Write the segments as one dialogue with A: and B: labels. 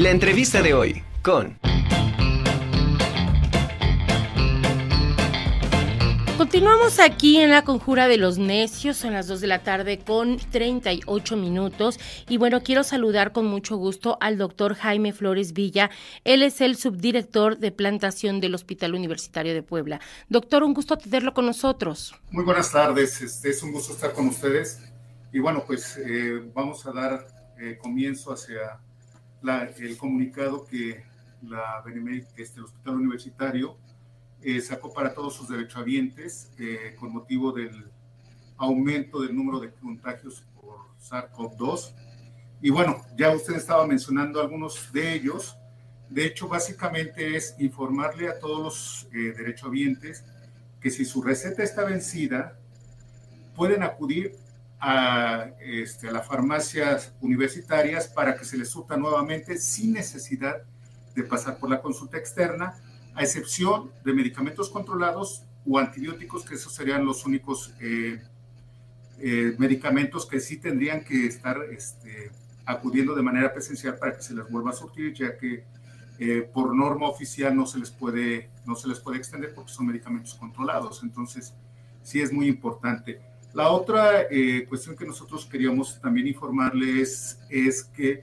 A: La entrevista de hoy con...
B: Continuamos aquí en la conjura de los necios, son las 2 de la tarde con 38 minutos y bueno, quiero saludar con mucho gusto al doctor Jaime Flores Villa, él es el subdirector de plantación del Hospital Universitario de Puebla. Doctor, un gusto tenerlo con nosotros.
C: Muy buenas tardes, este, es un gusto estar con ustedes y bueno, pues eh, vamos a dar eh, comienzo hacia el comunicado que la este, el Hospital Universitario eh, sacó para todos sus derechohabientes eh, con motivo del aumento del número de contagios por SARS-CoV-2. Y bueno, ya usted estaba mencionando algunos de ellos. De hecho, básicamente es informarle a todos los eh, derechohabientes que si su receta está vencida, pueden acudir a, este, a las farmacias universitarias para que se les surta nuevamente sin necesidad de pasar por la consulta externa a excepción de medicamentos controlados o antibióticos, que esos serían los únicos eh, eh, medicamentos que sí tendrían que estar este, acudiendo de manera presencial para que se les vuelva a surtir, ya que eh, por norma oficial no se les puede no se les puede extender porque son medicamentos controlados. Entonces, sí es muy importante. La otra cuestión que nosotros queríamos también informarles es que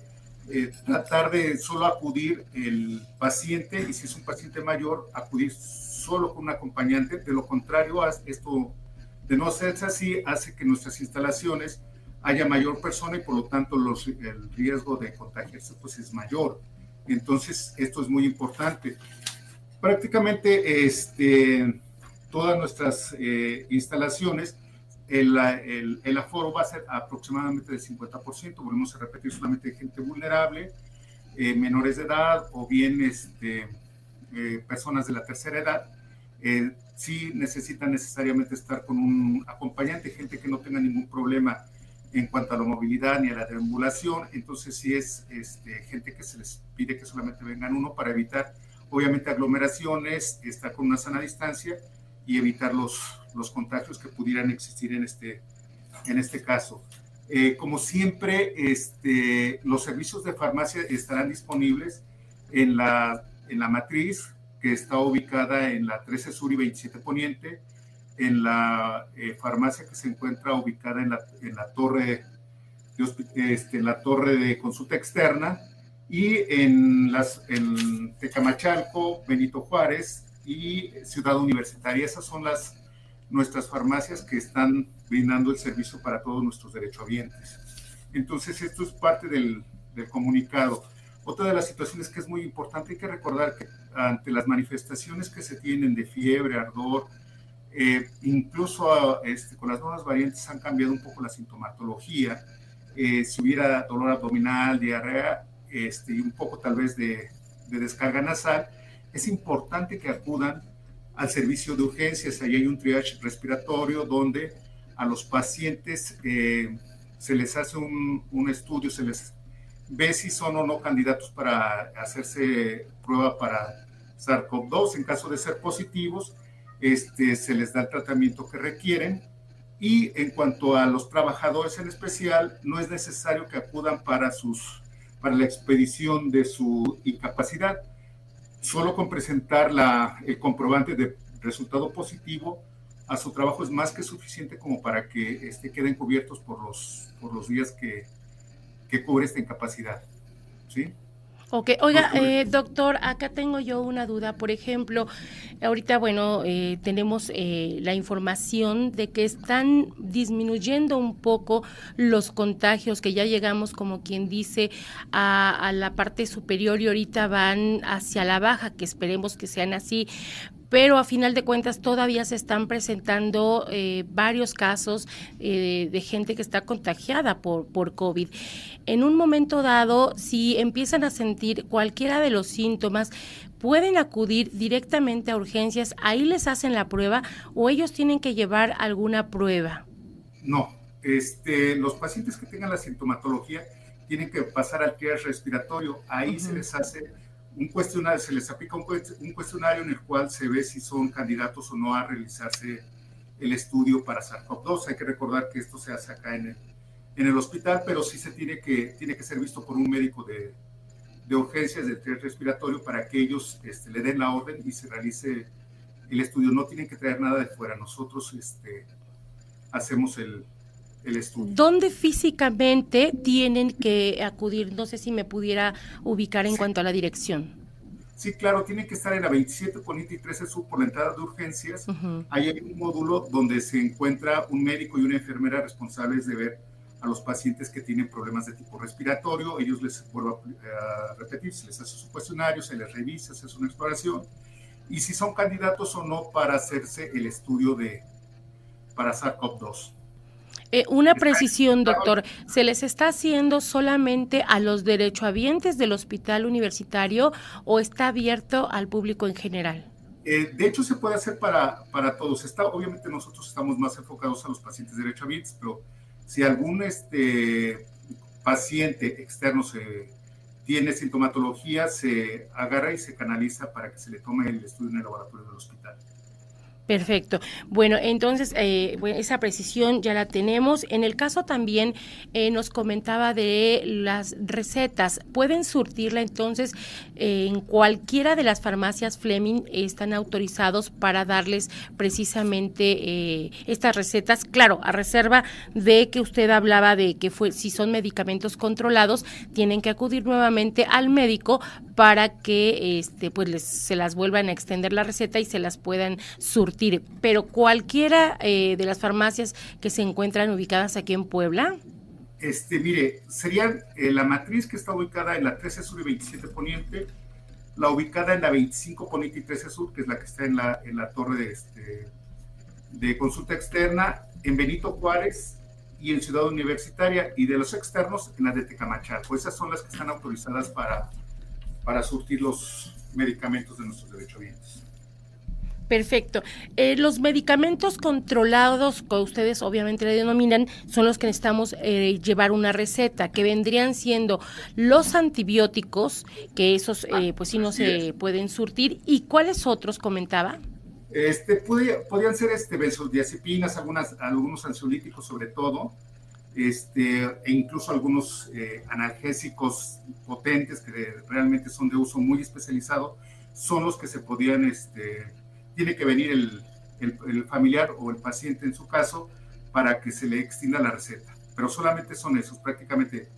C: eh, tratar de solo acudir el paciente y si es un paciente mayor, acudir solo con un acompañante. De lo contrario, esto de no hacerse así hace que nuestras instalaciones haya mayor persona y por lo tanto los, el riesgo de contagiarse pues es mayor. Entonces, esto es muy importante. Prácticamente este, todas nuestras eh, instalaciones el, el, aforo va a ser aproximadamente del 50%, volvemos a repetir, solamente gente vulnerable, eh, menores de edad o bien este, eh, personas de la tercera edad. Eh, sí necesitan necesariamente estar con un acompañante, gente que no tenga ningún problema en cuanto a la movilidad ni a la deambulación, entonces sí es este, gente que se les pide que solamente vengan uno para evitar, obviamente, aglomeraciones, estar con una sana distancia y evitar los, los contagios que pudieran existir en este, en este caso. Eh, como siempre, este, los servicios de farmacia estarán disponibles en la, en la matriz que está ubicada en la 13 Sur y 27 Poniente, en la eh, farmacia que se encuentra ubicada en la, en la torre de, este, la torre de consulta externa y en las en Tecamachalco, Benito Juárez y Ciudad Universitaria. Esas son las nuestras farmacias que están brindando el servicio para todos nuestros derechohabientes. Entonces, esto es parte del, comunicado. Otra de las situaciones que es muy importante, hay que recordar que ante las manifestaciones que se tienen de fiebre, ardor, eh, incluso este, con las nuevas variantes han cambiado un poco la sintomatología. Eh, si hubiera dolor abdominal, diarrea este, y un poco tal vez de, de descarga nasal, es importante que acudan al servicio de urgencias. Ahí hay un triage respiratorio donde a los pacientes eh, se les hace un, un, estudio, se les ve si son o no candidatos para hacerse prueba para SARS-CoV-2. En caso de ser positivos, este, se les da el tratamiento que requieren. Y en cuanto a los trabajadores en especial, no es necesario que acudan para, sus, para la expedición de su incapacidad solo con presentar la, el comprobante de resultado positivo a su trabajo es más que suficiente como para que este, queden cubiertos por los, por los días que, que cubre esta incapacidad. ¿Sí?
B: Ok, oiga, eh, doctor, acá tengo yo una duda. Por ejemplo, ahorita, bueno, eh, tenemos eh, la información de que están disminuyendo un poco los contagios, que ya llegamos, como quien dice, a, a la parte superior y ahorita van hacia la baja, que esperemos que sean así pero a final de cuentas todavía se están presentando eh, varios casos eh, de gente que está contagiada por, por COVID. En un momento dado, si empiezan a sentir cualquiera de los síntomas, pueden acudir directamente a urgencias, ahí les hacen la prueba o ellos tienen que llevar alguna prueba.
C: No, este, los pacientes que tengan la sintomatología tienen que pasar al triage respiratorio, ahí se les hace un cuestionario, se les aplica un, cuestionario en el cual se ve si son candidatos o no a realizarse el estudio para SARS-CoV-2. Hay que recordar que esto se hace acá en el, en el hospital, pero sí se tiene que, tiene que ser visto por un médico de, de urgencias del test respiratorio para que ellos este, le den la orden y se realice el estudio. No tienen que traer nada de fuera. Nosotros este, hacemos el, el estudio.
B: ¿Dónde físicamente tienen que acudir? No sé si me pudiera ubicar en cuanto a la dirección.
C: Sí, claro, tienen que estar en la 27 Poniente y 13 Sur por la entrada de urgencias. Ahí hay un módulo donde se encuentra un médico y una enfermera responsables de ver a los pacientes que tienen problemas de tipo respiratorio. Ellos les vuelvo a, repetir, se les hace su cuestionario, se les revisa, se hace una exploración. Y si son candidatos o no para hacerse el estudio de para SARS-CoV-2.
B: Eh, una precisión, doctor. ¿Se les está haciendo solamente a los derechohabientes del hospital universitario o está abierto al público en general?
C: Eh, de hecho, se puede hacer para, para todos. Está, obviamente nosotros estamos más enfocados a los pacientes derechohabientes, pero si algún este, paciente externo se, tiene sintomatología, se agarra y se canaliza para que se le tome el estudio en el laboratorio del hospital.
B: Perfecto. Bueno, entonces eh, esa precisión ya la tenemos. En el caso también eh, nos comentaba de las recetas. Pueden surtirla entonces eh, en cualquiera de las farmacias Fleming están autorizados para darles precisamente estas recetas. Claro, a reserva de que usted hablaba de que fue si son medicamentos controlados tienen que acudir nuevamente al médico para que este pues se las vuelvan a extender la receta y se las puedan surtir pero cualquiera eh, de las farmacias que se encuentran ubicadas aquí en Puebla.
C: Este, mire, sería eh, la matriz que está ubicada en la 13 Sur y 27 Poniente, la ubicada en la 25 Poniente y 13 Sur, que es la que está en la, en la torre de, este, de consulta externa, en Benito Juárez y en Ciudad Universitaria, y de los externos en la de Tecamachalco. Esas son las que están autorizadas para, para surtir los medicamentos de nuestros derechohabientes.
B: Perfecto. Eh, los medicamentos controlados, que ustedes obviamente le denominan, son los que necesitamos eh, llevar una receta, que vendrían siendo los antibióticos, que esos eh, pues sí no se pueden surtir. ¿Y cuáles otros comentaba?
C: Este, podrían ser este, benzodiazepinas, algunas, algunos ansiolíticos sobre todo, este, e incluso algunos analgésicos potentes que realmente son de uso muy especializado, son los que se podían este, tiene que venir el, el, familiar o el paciente en su caso para que se le extienda la receta. Pero solamente son esos, prácticamente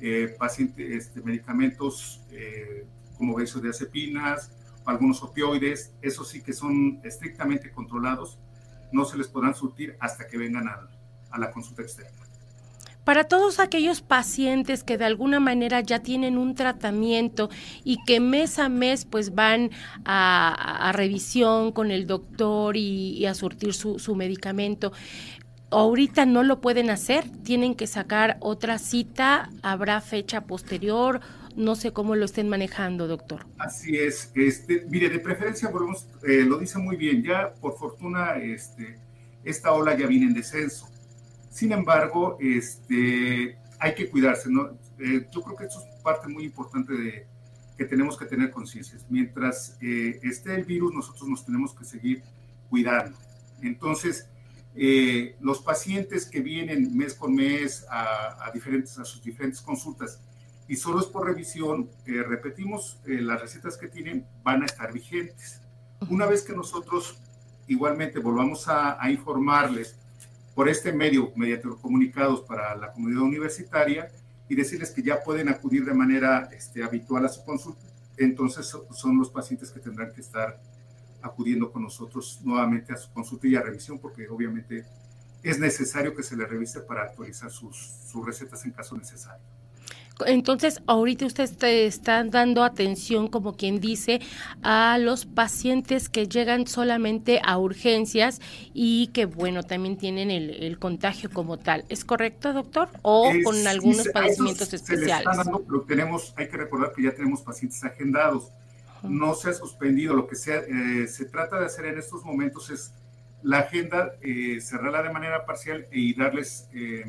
C: eh, este, medicamentos eh, como benzodiazepinas, algunos opioides, esos sí que son estrictamente controlados, no se les podrán surtir hasta que vengan a la consulta externa.
B: Para todos aquellos pacientes que de alguna manera ya tienen un tratamiento y que mes a mes pues van a, revisión con el doctor y, a surtir su, su medicamento, ahorita no lo pueden hacer, tienen que sacar otra cita, habrá fecha posterior, no sé cómo lo estén manejando, doctor.
C: Así es, este, mire, de preferencia volvemos, eh, lo dice muy bien, ya por fortuna este, esta ola ya viene en descenso. Sin embargo, este, hay que cuidarse, ¿no? Eh, yo creo que eso es parte muy importante de que tenemos que tener conciencia. Mientras eh, esté el virus, nosotros nos tenemos que seguir cuidando. Entonces, eh, los pacientes que vienen mes con mes a, diferentes, a sus diferentes consultas y solo es por revisión, repetimos, las recetas que tienen van a estar vigentes. Una vez que nosotros igualmente volvamos a, a informarles por este medio, mediante los comunicados para la comunidad universitaria, y decirles que ya pueden acudir de manera este, habitual a su consulta, entonces son los pacientes que tendrán que estar acudiendo con nosotros nuevamente a su consulta y a revisión, porque obviamente es necesario que se le revise para actualizar sus, sus recetas en caso necesario.
B: Entonces, ahorita usted está dando atención, como quien dice, a los pacientes que llegan solamente a urgencias y que, bueno, también tienen el, contagio como tal. ¿Es correcto, doctor? ¿O con algunos padecimientos especiales?
C: tenemos, hay que recordar que ya tenemos pacientes agendados. No se ha suspendido. Lo que se, eh, se trata de hacer en estos momentos es la agenda, eh, cerrarla de manera parcial y darles eh,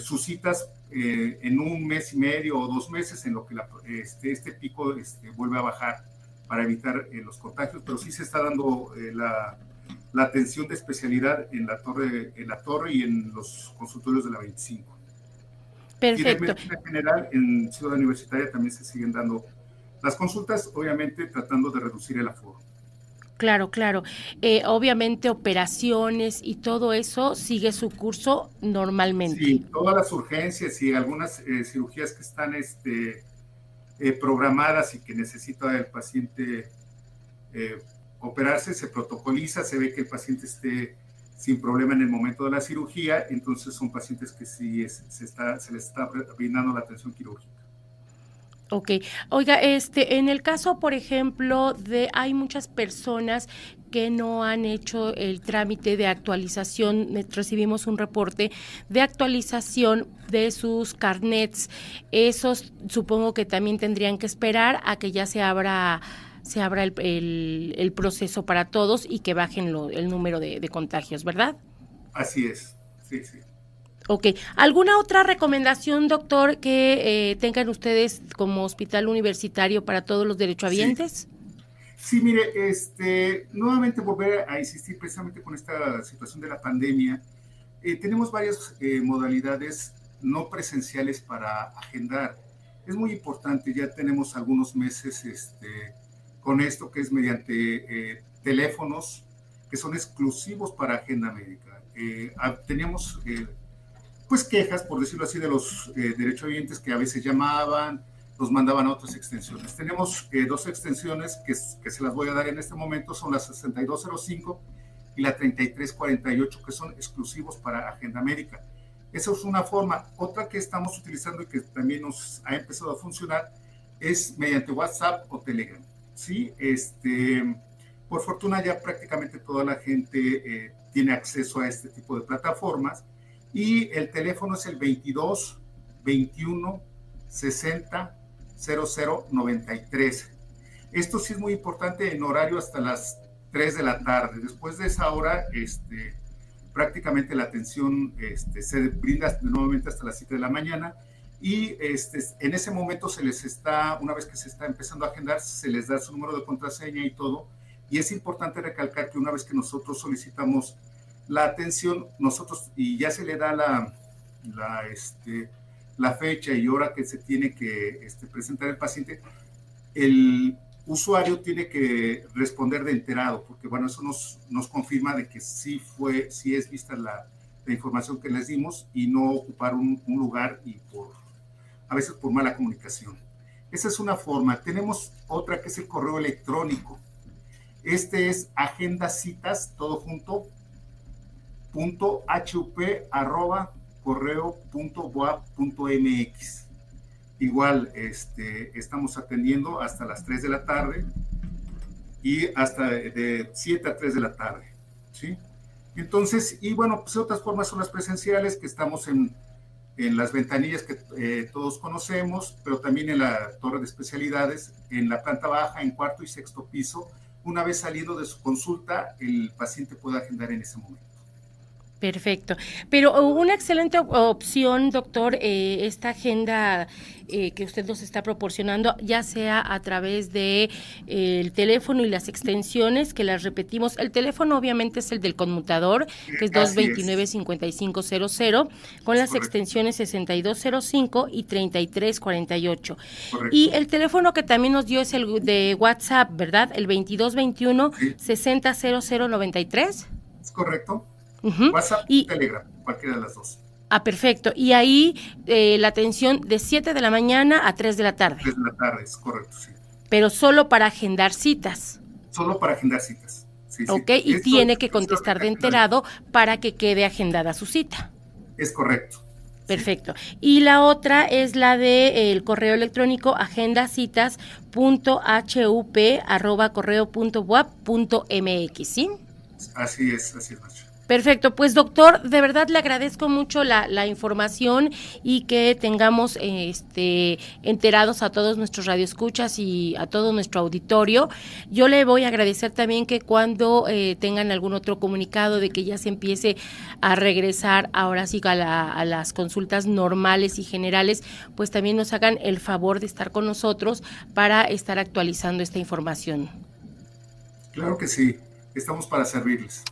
C: sus citas eh, en un mes y medio o dos meses en lo que este, este, pico este, vuelve a bajar para evitar eh, los contagios, pero sí se está dando eh, la, la, atención de especialidad en la, torre, en la torre y en los consultorios de la 25.
B: Perfecto.
C: Y de medicina general, en Ciudad Universitaria también se siguen dando las consultas, obviamente tratando de reducir el aforo.
B: Claro, claro. Eh, obviamente operaciones y todo eso sigue su curso normalmente.
C: Sí, todas las urgencias y algunas eh, cirugías que están este, eh, programadas y que necesita el paciente operarse, se protocoliza, se ve que el paciente esté sin problema en el momento de la cirugía, entonces son pacientes que sí se, está, se les está brindando la atención quirúrgica.
B: Ok. Oiga, este, en el caso, por ejemplo, de hay muchas personas que no han hecho el trámite de actualización, recibimos un reporte de actualización de sus carnets. Esos supongo que también tendrían que esperar a que ya se abra se abra el, proceso para todos y que bajen el número de contagios, ¿verdad?
C: Así es, sí, sí.
B: Ok. ¿Alguna otra recomendación, doctor, que eh, tengan ustedes como hospital universitario para todos los derechohabientes?
C: Sí. sí, mire, este, nuevamente volver a insistir precisamente con esta situación de la pandemia. Eh, tenemos varias eh, modalidades no presenciales para agendar. Es muy importante, ya tenemos algunos meses este, con esto que es mediante teléfonos que son exclusivos para agenda médica. teníamos pues quejas, por decirlo así, de los eh, derechohabientes que a veces llamaban, nos mandaban a otras extensiones. Tenemos eh, dos extensiones que, se las voy a dar en este momento, son la 6205 y la 3348, que son exclusivos para agenda médica. Esa es una forma. Otra que estamos utilizando y que también nos ha empezado a funcionar es mediante WhatsApp o Telegram. Sí, este, por fortuna ya prácticamente toda la gente eh, tiene acceso a este tipo de plataformas y el teléfono es el 22 21 60 00 93. Esto sí es muy importante en horario hasta las 3 de la tarde. Después de esa hora, este, prácticamente la atención este, se brinda nuevamente hasta las 7 de la mañana y este, en ese momento se les está, una vez que se está empezando a agendar, se les da su número de contraseña y todo. Y es importante recalcar que una vez que nosotros solicitamos la atención, nosotros, y ya se le da la, la, este, la fecha y hora que se tiene que este, presentar el paciente, el usuario tiene que responder de enterado, porque bueno, eso nos, nos confirma de que sí fue, sí es vista la, la información que les dimos y no ocupar un, lugar y por, a veces por mala comunicación. Esa es una forma. Tenemos otra que es el correo electrónico. Este es agenda citas, todo junto, punto punto. Igual este, estamos atendiendo hasta las 3 de la tarde y hasta de 7 a 3 de la tarde. ¿sí? Entonces, y bueno, pues otras formas son las presenciales, que estamos en, en las ventanillas que eh, todos conocemos, pero también en la torre de especialidades, en la planta baja, en cuarto y sexto piso. Una vez saliendo de su consulta, el paciente puede agendar en ese momento.
B: Perfecto. Pero una excelente opción, doctor, eh, esta agenda eh, que usted nos está proporcionando, ya sea a través de eh, el teléfono y las extensiones, que las repetimos. El teléfono obviamente es el del conmutador, que es 229-5500, con las extensiones 6205 y 3348. Y el teléfono que también nos dio es el de WhatsApp, ¿verdad? El 2221-600093.
C: Es correcto. WhatsApp y Telegram, cualquiera de las dos.
B: Ah, perfecto. Y ahí eh, la atención de 7 de la mañana a 3 de la tarde.
C: 3 de la tarde, es correcto, sí.
B: Pero solo para agendar citas.
C: Solo para agendar citas.
B: Sí, ok, y tiene que contestar de enterado para que quede agendada su cita.
C: Es correcto.
B: Perfecto. Y la otra es la de el correo electrónico agendacitas.hup@correo.wap.mx, ¿sí?
C: Así es, así es.
B: Perfecto, pues doctor, de verdad le agradezco mucho la, la información y que tengamos este enterados a todos nuestros radioescuchas y a todo nuestro auditorio. Yo le voy a agradecer también que cuando eh, tengan algún otro comunicado de que ya se empiece a regresar ahora sí a, a las consultas normales y generales, pues también nos hagan el favor de estar con nosotros para estar actualizando esta información.
C: Claro que sí, estamos para servirles.